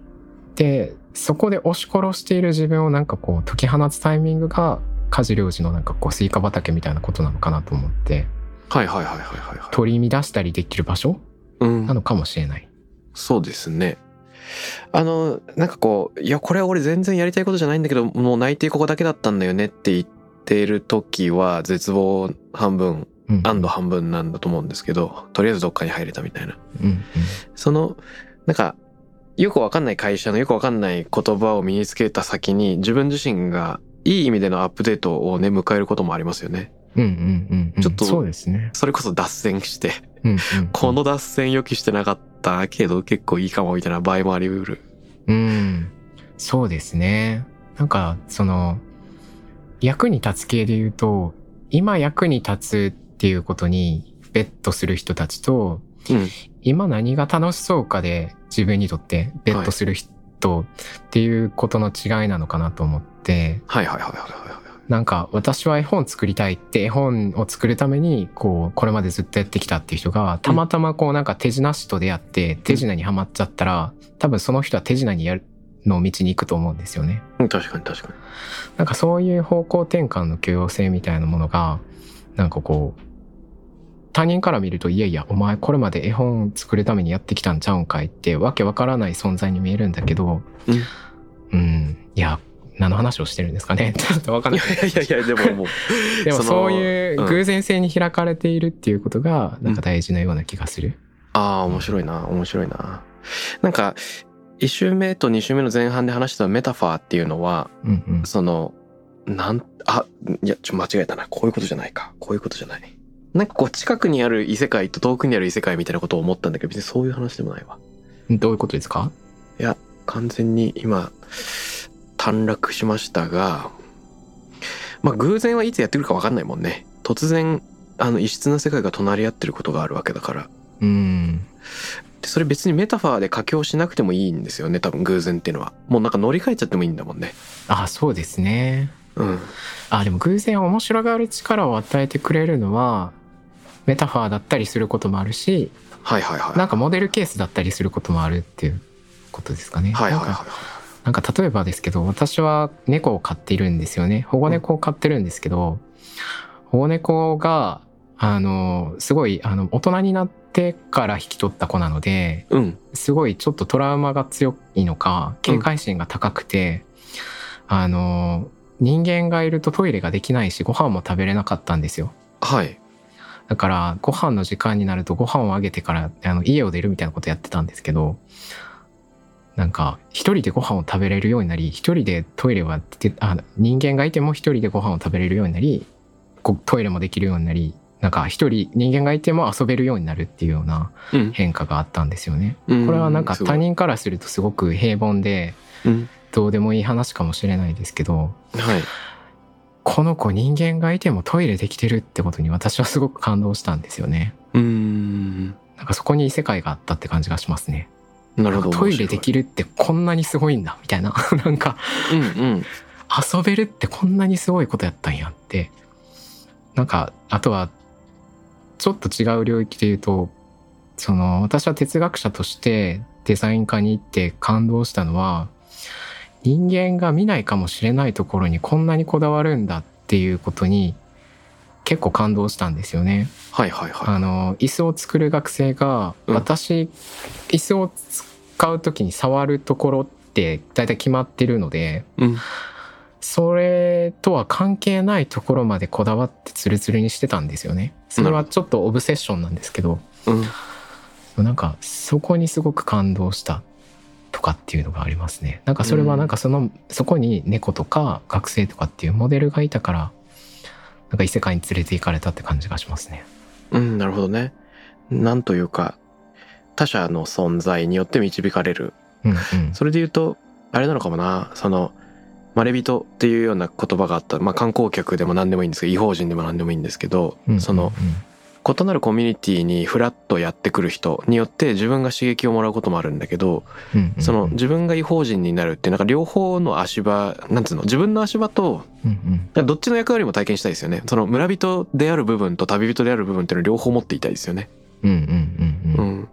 でそこで押し殺している自分をなんかこう解き放つタイミングが加持リョウジのなんかこうスイカ畑みたいなことなのかなと思ってはいはいはいはいはいはい。取り乱したりできる場所うんな。のかもしれないそうですね。あの、なんかこう、いや、これは俺全然やりたいことじゃないんだけど、もう内定ここだけだったんだよねって言ってる時は、絶望半分、うん安堵半分なんだと思うんですけど、とりあえずどっかに入れたみたいな。うんその、なんか、よくわかんない会社のよくわかんない言葉を身につけた先に、自分自身がいい意味でのアップデートをね、迎えることもありますよね。うんうんうんうんちょっとそうですね、それこそ脱線して、うんうんうんこの脱線予期してなかったけど結構いいかもみたいな場合もあり得る。うん、そうですね。なんか、その、役に立つ系で言うと、今役に立つっていうことにベットする人たちと、うん。今何が楽しそうかで自分にとってベットする人っていうことの違いなのかなと思って、はいはいはいはいはいはい。なんか私は絵本作りたいって絵本を作るためにこうこれまでずっとやってきたっていう人がたまたまこうなんか手品師と出会って手品にはまっちゃったら多分その人は手品にやるの道に行くと思うんですよね。うん確かに確かに。なんかそういう方向転換の許容性みたいなものがなんかこう他人から見るといやいやお前これまで絵本作るためにやってきたんちゃうんかいってわけわからない存在に見えるんだけどうん。うん。いや何の話をしてるんですかね？ちょっとわかんいない。やいやいやいやでももう でもそういううん。偶然性に開かれているっていうことがなんか大事なような気がする。ああ面白いな面白いな。なんか1週目と2週目の前半で話したメタファーっていうのはうんうん。そのなんあいやちょ間違えたな。こういうことじゃないか。こういうことじゃない。なんかこう近くにある異世界と遠くにある異世界みたいなことを思ったんだけど別にそういう話でもないわ。どういうことですか？完全に今短絡しましたがまあ偶然はいつやってくるか分かんないもんね。突然あの異質な世界が隣り合ってることがあるわけだから。うん。でそれ別にメタファーで佳境しなくてもいいんですよね多分偶然っていうのは。もうなんか乗り換えちゃってもいいんだもんね。あそうですね。うん。あでも偶然面白がる力を与えてくれるのはメタファーだったりすることもあるしはいはいはい。なんかモデルケースだったりすることもあるっていうことですかね。はいはいはいなんかなんか例えばですけど私は猫を飼っているんですよね。保護猫を飼ってるんですけど、保護猫があのすごいあの大人になってから引き取った子なのでうん。すごいちょっとトラウマが強いのか警戒心が高くて、あの人間がいるとトイレができないしご飯も食べれなかったんですよ。はいだからご飯の時間になるとご飯をあげてからあの家を出るみたいなことやってたんですけどなんか一人でご飯を食べれるようになり一人でトイレはであ人間がいても一人でご飯を食べれるようになりトイレもできるようになりなんか一人人間がいても遊べるようになるっていうようなうん。変化があったんですよね。うん。これはなんか他人からするとすごく平凡でうん。どうでもいい話かもしれないですけどはいこの子人間がいてもトイレできてるってことに私はすごく感動したんですよね。うーんなんかそこに異世界があったって感じがしますね。なるほどトイレできるってこんなにすごいんだみたいな なんかうんうん遊べるってこんなにすごいことやったんやってなんかあとはちょっと違う領域で言うとその私は哲学者としてデザイン科に行って感動したのは人間が見ないかもしれないところにこんなにこだわるんだっていうことに結構感動したんですよね。はいはいはあの椅子を作る学生が、うん。私椅子を使う時に触るところって大体決まってるのでいうん。それとは関係ないところまでこだわってツルツルにしてたんですよね。それはちょっとオブセッションなんですけど。うん。なんかそこにすごく感動したとかっていうのがありますね。なんかそれはなんかその、そこに猫とか学生とかっていうモデルがいたからなんか異世界に連れて行かれたって感じがしますね。うんなるほどねなんというか他者の存在によって導かれるうんうん。それで言うとあれなのかもなそのまれびとっていうような言葉があった、まあ、観光客でも何でもいいんですけど違法人でも何でもいいんですけど、うんうんうんその異なるコミュニティにフラッとやってくる人によって自分が刺激をもらうこともあるんだけど、その自分が違法人になるってなんか両方の足場なんつうの自分の足場とどっちの役割も体験したいですよね。その村人である部分と旅人である部分っていうのを両方持っていたいですよね。うんうんうんううん。ん。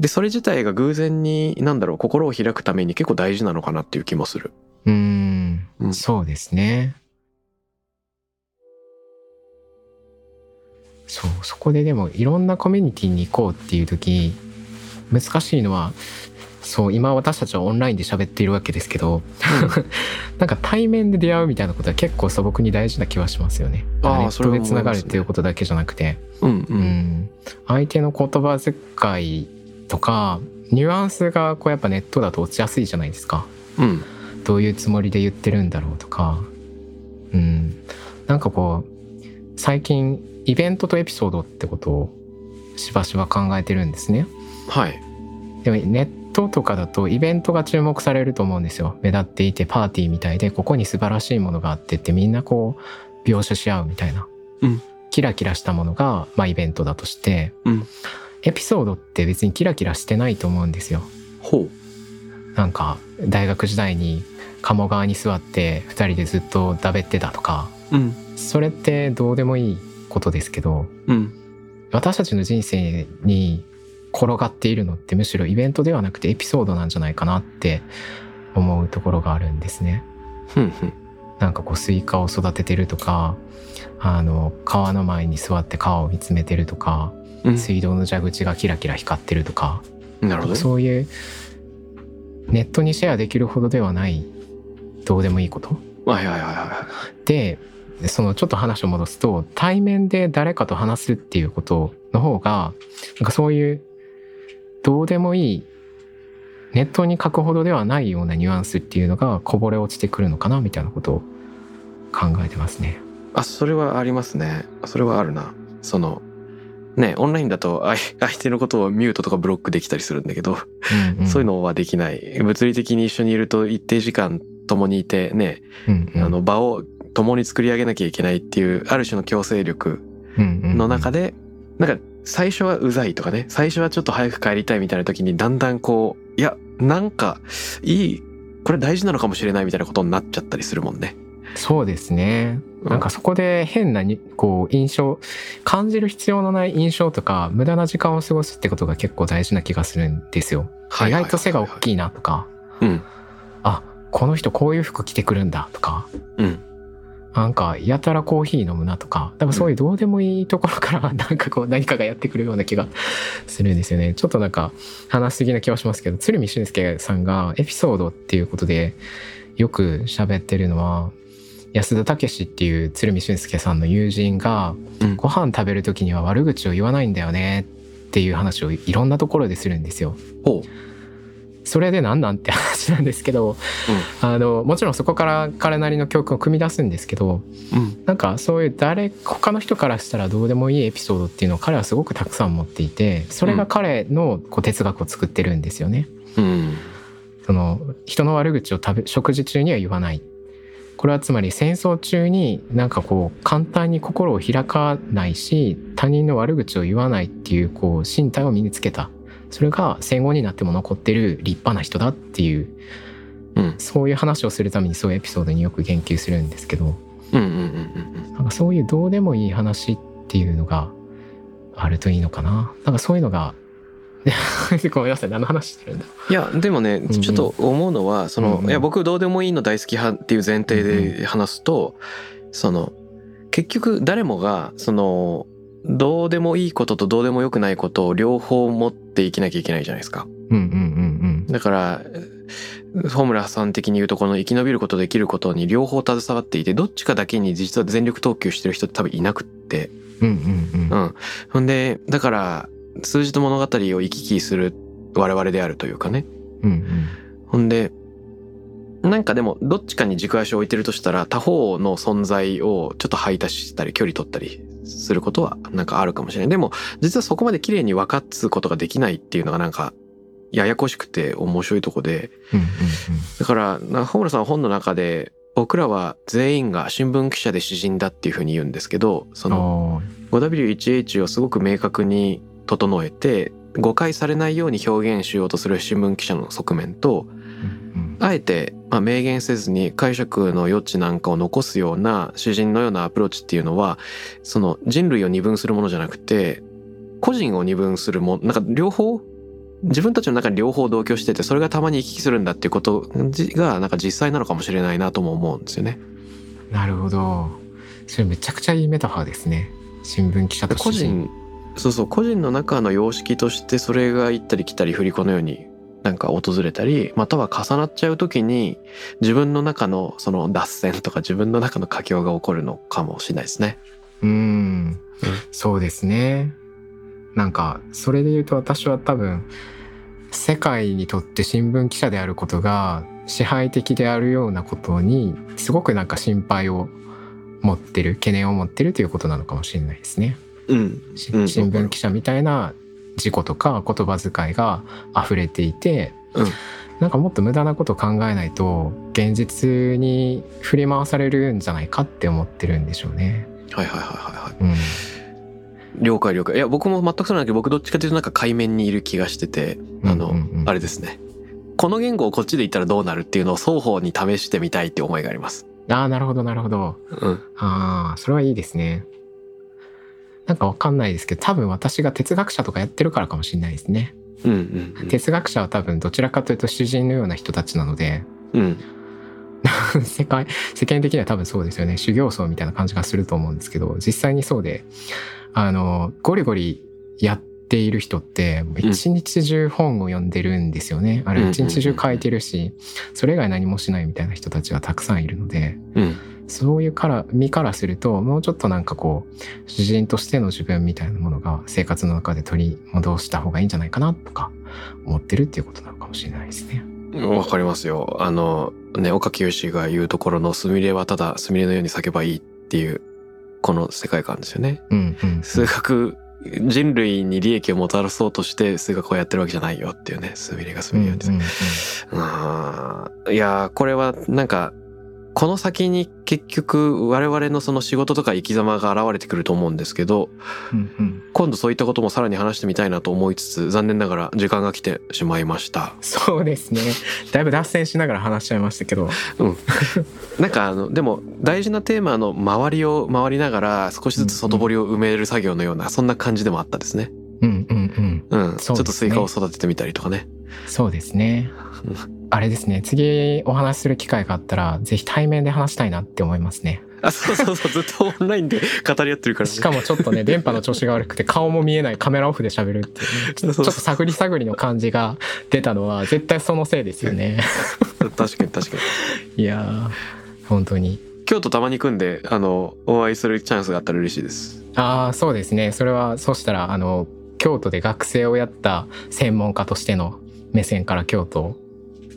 でそれ自体が偶然になんだろう心を開くために結構大事なのかなっていう気もする。うん。そうですね。そうそこででもいろんなコミュニティに行こうっていう時難しいのはそう今私たちはオンラインで喋っているわけですけど なんか対面で出会うみたいなことは結構素朴に大事な気はしますよね。あーネットでつながるっていうことだけじゃなくて。うんう。うんん、相手の言葉遣いとかニュアンスがこうやっぱネットだと落ちやすいじゃないですか。うん。どういうつもりで言ってるんだろうとか。うん。なんかこう最近イベントとエピソードってことをしばしば考えてるんですね。はい。でもネットとかだとイベントが注目されると思うんですよ。目立っていてパーティーみたいでここに素晴らしいものがあってってみんなこう描写し合うみたいな、うん。キラキラしたものが、まあ、イベントだとして、うん。エピソードって別にキラキラしてないと思うんですよ。ほなんか大学時代に鴨川に座って2人でずっとだべってたとか。ううんそれってどうでもいいことですけどうん。私たちの人生に転がっているのってむしろイベントではなくてエピソードなんじゃないかなって思うところがあるんですね。なんかこうスイカを育ててるとかあの川の前に座って川を見つめてるとかうん。水道の蛇口がキラキラ光ってるとかなるほど。ねそういうネットにシェアできるほどではないどうでもいいことはいはいはいはでそのちょっと話を戻すと対面で誰かと話すっていうことの方がなんかそういうどうでもいいネットに書くほどではないようなニュアンスっていうのがこぼれ落ちてくるのかなみたいなことを考えてますね。いあそれはありますね。それはあるな。そのねオンラインだと相相手のことをミュートとかブロックできたりするんだけど、うんん。そういうのはできない。物理的に一緒にいると一定時間共にいてね、うんうん。あの場を共に作り上げなきゃいけないっていうある種の強制力の中で、なんか最初はうざいとかね最初はちょっと早く帰りたいみたいな時にだんだんこういやなんかいいこれ大事なのかもしれないみたいなことになっちゃったりするもんね。そうですね。なんかそこで変なにこう印象感じる必要のない印象とか無駄な時間を過ごすってことが結構大事な気がするんですよ。意外と背が大きいなとか。うん。あこの人こういう服着てくるんだとか。うんなんかやたらコーヒー飲むなとか多分そういうどうでもいいところから なんかこう何かがやってくるような気がするんですよね。ちょっとなんか話しすぎな気はしますけど鶴見俊介さんがエピソードっていうことでよく喋ってるのは安田武っていう鶴見俊介さんの友人がうんご飯食べる時には悪口を言わないんだよねっていう話をいろんなところでするんですよ。ほうそれで何なんって話なんですけど、あのもちろんそこから彼なりの教訓を組み出すんですけどうん。なんかそういう誰他の人からしたらどうでもいいエピソードっていうのを彼はすごくたくさん持っていてそれが彼のこう哲学を作ってるんですよね。うん。その人の悪口を食べ食事中には言わない。これはつまり戦争中になんかこう簡単に心を開かないし他人の悪口を言わないっていうこう身体を身につけたそれが戦後になっても残ってる立派な人だっていううん。そういう話をするためにそういうエピソードによく言及するんですけどそういうどうでもいい話っていうのがあるといいのかな。なんかそういうのが ごめんなさい。何の話してるんだ。いやでもねんちょっと思うのはその、うんうん。いや僕どうでもいいの大好き派っていう前提で話すと、その結局誰もがそのどうでもいいこととどうでもよくないことを両方持っていきなきゃいけないじゃないですか。うんうんうんだからホムラさん的に言うとこの生き延びることできることに両方携わっていてどっちかだけに実は全力投球してる人って多分いなくって。うんうんうんうん。うん。ほんでだから数字と物語を行き来する我々であるというかね。うんうん。ほんでなんかでもどっちかに軸足を置いてるとしたら他方の存在をちょっと排他したり距離取ったりすることはなんかあるかもしれない。でも実はそこまで綺麗に分かつことができないっていうのがなんかややこしくて面白いとこで。だからなホムラさんは本の中で僕らは全員が新聞記者で詩人だっていうふうに言うんですけどそのあ 5W1H をすごく明確に整えて誤解されないように表現しようとする新聞記者の側面とあえて、まあ、明言せずに解釈の余地なんかを残すような詩人のようなアプローチっていうのはその人類を二分するものじゃなくて個人を二分するもなんか両方自分たちの中に両方同居しててそれがたまに行き来するんだっていうことがなんか実際なのかもしれないなとも思うんですよね。うんなるほどそれめちゃくちゃいいメタファーですね新聞記者と個人そうそう個人の中の様式としてそれが行ったり来たり振り子のようになんか訪れたりまたは重なっちゃう時に自分の中のその脱線とか自分の中の佳境が起こるのかもしれないですね。うん。そうですね。なんかそれで言うと私は多分世界にとって新聞記者であることが支配的であるようなことにすごくなんか心配を持ってる懸念を持ってるということなのかもしれないですね。うん、しうん。新聞記者みたいな事故とか言葉遣いが溢れていて、うんなんかもっと無駄なこと考えないと現実に振り回されるんじゃないかって思ってるんでしょうね。はいはいはいはいはい。うん、了解了解。いや僕も全くそうなんだけど僕どっちかというとなんか海面にいる気がしててあの、うんうんうんあれですね。この言語をこっちで言ったらどうなるっていうのを双方に試してみたいって思いがあります。ああなるほどなるほど。うん。ああそれはいいですね。なんかわかんないですけど多分私が哲学者とかやってるからかもしれないですね。うんうんうん。哲学者は多分どちらかというと詩人のような人たちなのでうん。世界世間的には多分そうですよね修行僧みたいな感じがすると思うんですけど実際にそうであのゴリゴリやっている人って一日中本を読んでるんですよね、あれ一日中書いてるしそれ以外何もしないみたいな人たちがたくさんいるのでうん。そういうから身からするともうちょっとなんかこう詩人としての自分みたいなものが生活の中で取り戻した方がいいんじゃないかなとか思ってるっていうことなのかもしれないですね。わかりますよ。あの、ね、岡清が言うところのスミレはただスミレのように叫ばいいっていう、この世界観ですよね。うんうん、数学、人類に利益をもたらそうとして数学をやってるわけじゃないよっていうね、スミレがスミレのように。うんうんうんいやーこれはなんかこの先に結局我々のその仕事とか生き様が現れてくると思うんですけどうんうん今度そういったこともさらに話してみたいなと思いつつ残念ながら時間が来てしまいましたそうですね。だいぶ脱線しながら話しちゃいましたけど。なんかあのでも大事なテーマの周りを回りながら少しずつ外堀を埋める作業のようなそんな感じでもあったですねうんうんうん。うん、ちょっとスイカを育ててみたりとかねそうですね。あれですね。次お話しする機会があったら、ぜひ対面で話したいなって思いますね。あそうそうそうずっとオンラインで語り合ってるから、ね、しかもちょっとね、電波の調子が悪くて顔も見えないカメラオフで喋るっていうね、ちょっと探り探りの感じが出たのは絶対そのせいですよね。確かに確かにいやー、本当に。京都たまに行くんであのお会いするチャンスがあったら嬉しいですああ、そうですね。それは、そうしたら、あの、京都で学生をやった専門家としての目線から京都を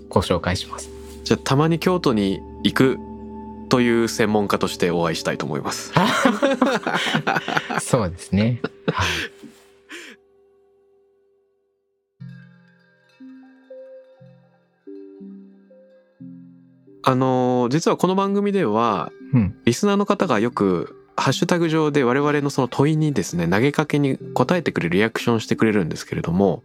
ご紹介します。じゃあたまに京都に行くという専門家としてお会いしたいと思います。そうですね。はい。あのー実はこの番組ではうん。リスナーの方がよくハッシュタグ上で我々のその問いにですね投げかけに答えてくれるリアクションしてくれるんですけれども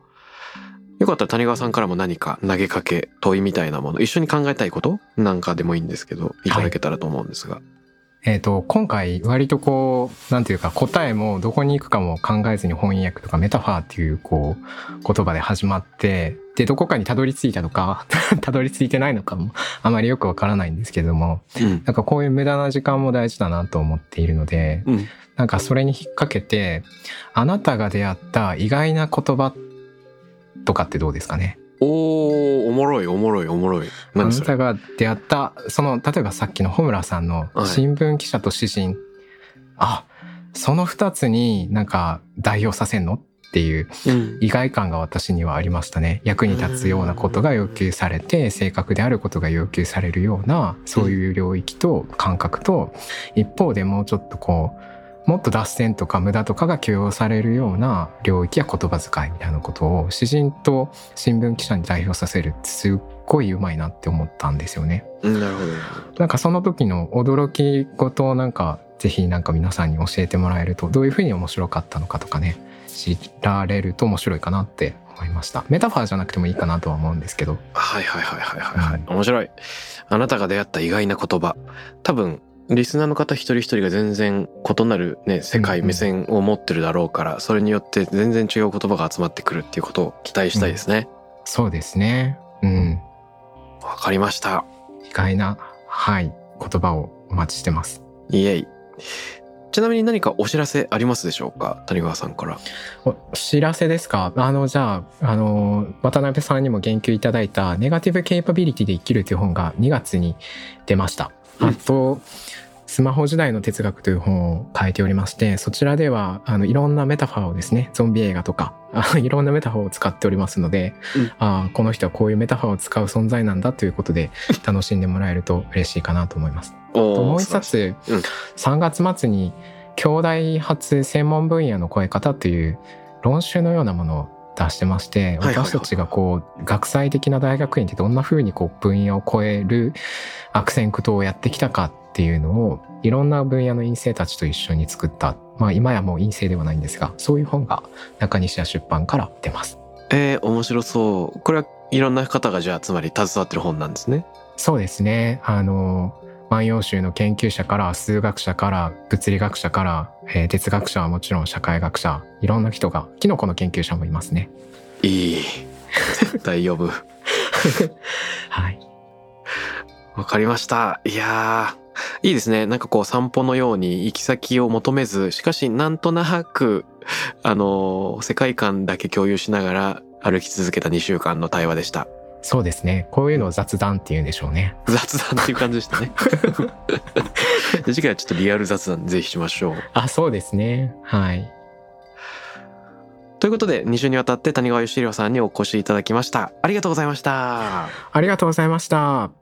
よかったら谷川さんからも何か投げかけ問いみたいなもの一緒に考えたいことなんかでもいいんですけどい。ただけたらと思うんですが、えっ、と、今回割とこう、なんていうか答えもどこに行くかも考えずに翻訳とかメタファーっていうこう言葉で始まって、で、どこかにたどり着いたのか、たどり着いてないのかも あまりよくわからないんですけれども、うん。なんかこういう無駄な時間も大事だなと思っているので、うん。なんかそれに引っ掛けて、あなたが出会った意外な言葉とかってどうですかね？おーおもろいおもろいおもろい。あなたが出会った、その、例えばさっきの穂村さんのはい。新聞記者と詩人、あ、その二つになんか代表させんの？っていううん。意外感が私にはありましたね。役に立つようなことが要求されて、正確であることが要求されるような、そういう領域と感覚と、一方でもうちょっとこう、もっと脱線とか無駄とかが許容されるような領域や言葉遣いみたいなことを詩人と新聞記者に代表させるってすっごいうまいなって思ったんですよね。うんなるほどなんかその時の驚き事をなんかぜひなんか皆さんに教えてもらえるとどういうふうに面白かったのかとかね知られると面白いかなって思いました。メタファーじゃなくてもいいかなとは思うんですけど。はいはいはいはいはいはい、面白い。あなたが出会った意外な言葉。多分リスナーの方一人一人が全然異なるね世界うんうん目線を持ってるだろうからそれによって全然違う言葉が集まってくるっていうことを期待したいですね。そうですね。うん。わ、かりました。意外なはい言葉をお待ちしてます。イエイちなみに何かお知らせありますでしょうか？谷川さんから。お知らせですか？あのじゃああの渡辺さんにも言及いただいた「ネガティブ・ケイパビリティで生きる」という本が2月に出ました。うん。あとスマホ時代の哲学という本を書いておりましてそちらではあのいろんなメタファーをですねゾンビ映画とか あいろんなメタファーを使っておりますので、うん。あこの人はこういうメタファーを使う存在なんだということで楽しんでもらえると嬉しいかなと思います。もう一冊、うん。3月末に兄弟発専門分野の超え方という論集のようなものを出してまして、私たちがこう学際的な大学院ってどんな風にこう分野を超える悪戦苦闘をやってきたかっていうのをいろんな分野の院生たちと一緒に作ったまあ今やもう院生ではないんですがそういう本が中西屋出版から出ます。えー、面白そうこれはいろんな方がじゃあつまり携わってる本なんですねそうですね。あの、万葉集の研究者から数学者から物理学者から、えー哲学者はもちろん社会学者、いろんな人が、キノコの研究者もいますね。いい絶対読む はい。わかりました。いやー、いいですね。なんかこう散歩のように行き先を求めず、しかしなんとなく、あのー世界観だけ共有しながら歩き続けた2週間の対話でした。そうですね。こういうのを雑談っていうんでしょうね。雑談っていう感じでしたね。次回はちょっとリアル雑談ぜひしましょう。あ、そうですね。はい。ということで、2週にわたって谷川嘉浩さんにお越しいただきました。ありがとうございました。ありがとうございました。